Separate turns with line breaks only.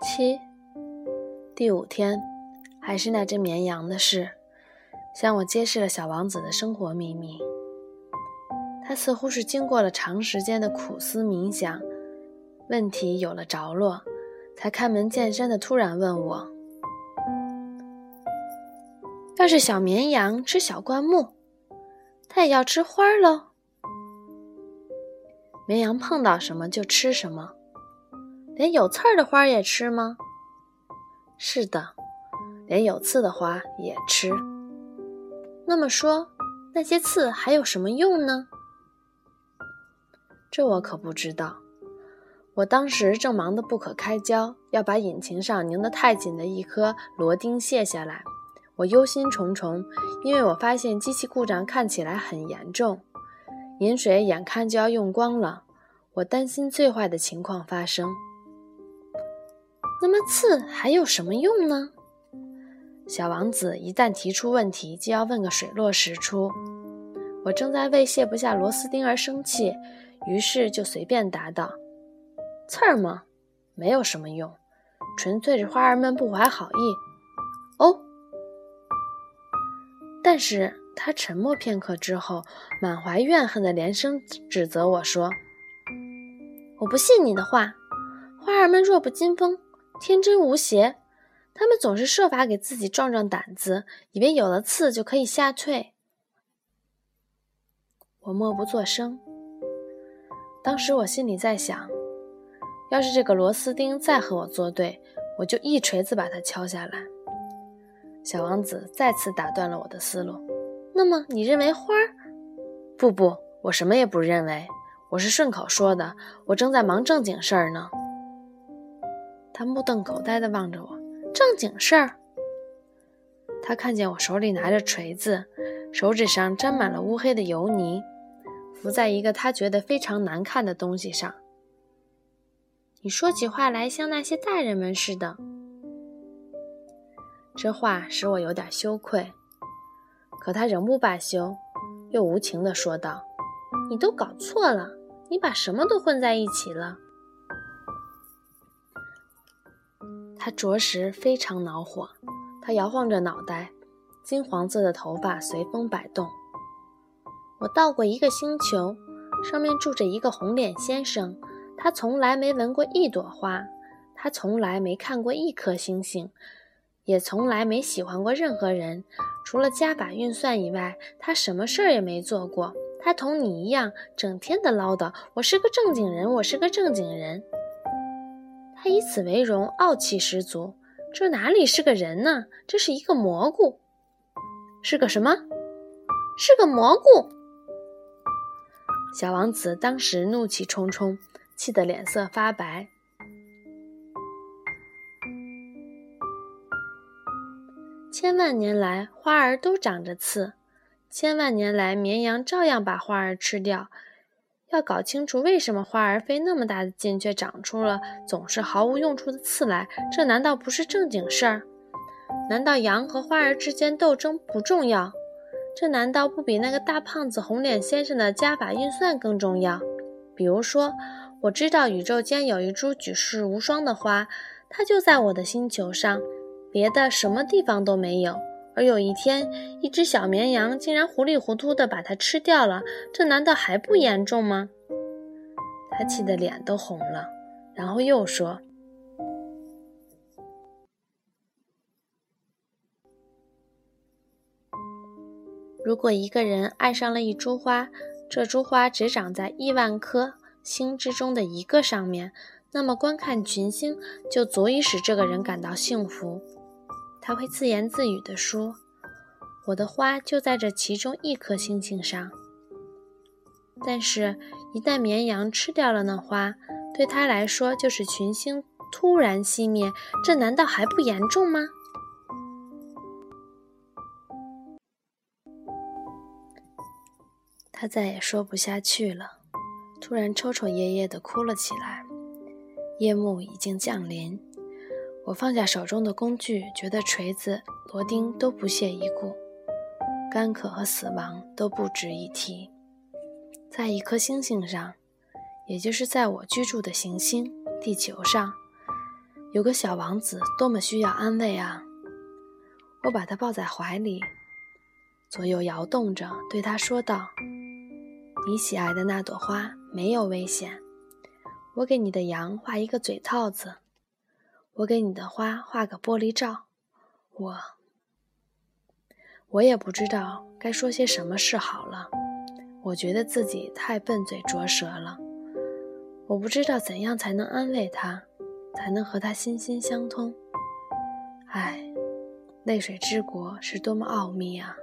七，第五天，还是那只绵羊的事，向我揭示了小王子的生活秘密。他似乎是经过了长时间的苦思冥想，问题有了着落，才开门见山的突然问我：“要是小绵羊吃小灌木，它也要吃花喽？”绵羊碰到什么就吃什么。连有刺儿的花也吃吗？是的，连有刺的花也吃。那么说，那些刺还有什么用呢？这我可不知道。我当时正忙得不可开交，要把引擎上拧得太紧的一颗螺钉卸下来。我忧心忡忡，因为我发现机器故障看起来很严重，饮水眼看就要用光了。我担心最坏的情况发生。那么刺还有什么用呢？小王子一旦提出问题，就要问个水落石出。我正在为卸不下螺丝钉而生气，于是就随便答道：“刺儿吗？没有什么用，纯粹是花儿们不怀好意。”哦。但是他沉默片刻之后，满怀怨恨的连声指责我说：“我不信你的话，花儿们弱不禁风。”天真无邪，他们总是设法给自己壮壮胆子，以为有了刺就可以吓退。我默不作声。当时我心里在想，要是这个螺丝钉再和我作对，我就一锤子把它敲下来。小王子再次打断了我的思路。那么你认为花儿？不不，我什么也不认为，我是顺口说的。我正在忙正经事儿呢。他目瞪口呆地望着我，正经事儿。他看见我手里拿着锤子，手指上沾满了乌黑的油泥，浮在一个他觉得非常难看的东西上。你说起话来像那些大人们似的。这话使我有点羞愧，可他仍不罢休，又无情地说道：“你都搞错了，你把什么都混在一起了。”他着实非常恼火，他摇晃着脑袋，金黄色的头发随风摆动。我到过一个星球，上面住着一个红脸先生，他从来没闻过一朵花，他从来没看过一颗星星，也从来没喜欢过任何人，除了加法运算以外，他什么事儿也没做过。他同你一样，整天的唠叨：“我是个正经人，我是个正经人。”他以此为荣，傲气十足。这哪里是个人呢？这是一个蘑菇。是个什么？是个蘑菇。小王子当时怒气冲冲，气得脸色发白。千万年来，花儿都长着刺；千万年来，绵羊照样把花儿吃掉。要搞清楚为什么花儿费那么大的劲，却长出了总是毫无用处的刺来，这难道不是正经事儿？难道羊和花儿之间斗争不重要？这难道不比那个大胖子红脸先生的加法运算更重要？比如说，我知道宇宙间有一株举世无双的花，它就在我的星球上，别的什么地方都没有。而有一天，一只小绵羊竟然糊里糊涂地把它吃掉了，这难道还不严重吗？他气得脸都红了，然后又说：“如果一个人爱上了一株花，这株花只长在亿万颗星之中的一个上面，那么观看群星就足以使这个人感到幸福。”他会自言自语地说：“我的花就在这其中一颗星星上。”但是，一旦绵羊吃掉了那花，对他来说就是群星突然熄灭，这难道还不严重吗？他再也说不下去了，突然抽抽噎噎地哭了起来。夜幕已经降临。我放下手中的工具，觉得锤子、螺钉都不屑一顾，干渴和死亡都不值一提。在一颗星星上，也就是在我居住的行星地球上，有个小王子多么需要安慰啊！我把他抱在怀里，左右摇动着，对他说道：“你喜爱的那朵花没有危险。我给你的羊画一个嘴套子，我给你的花画个玻璃罩。我……我也不知道该说些什么是好了。我觉得自己太笨嘴拙舌了。我不知道怎样才能安慰他。”才能和他心心相通。唉，泪水之国是多么奥秘啊！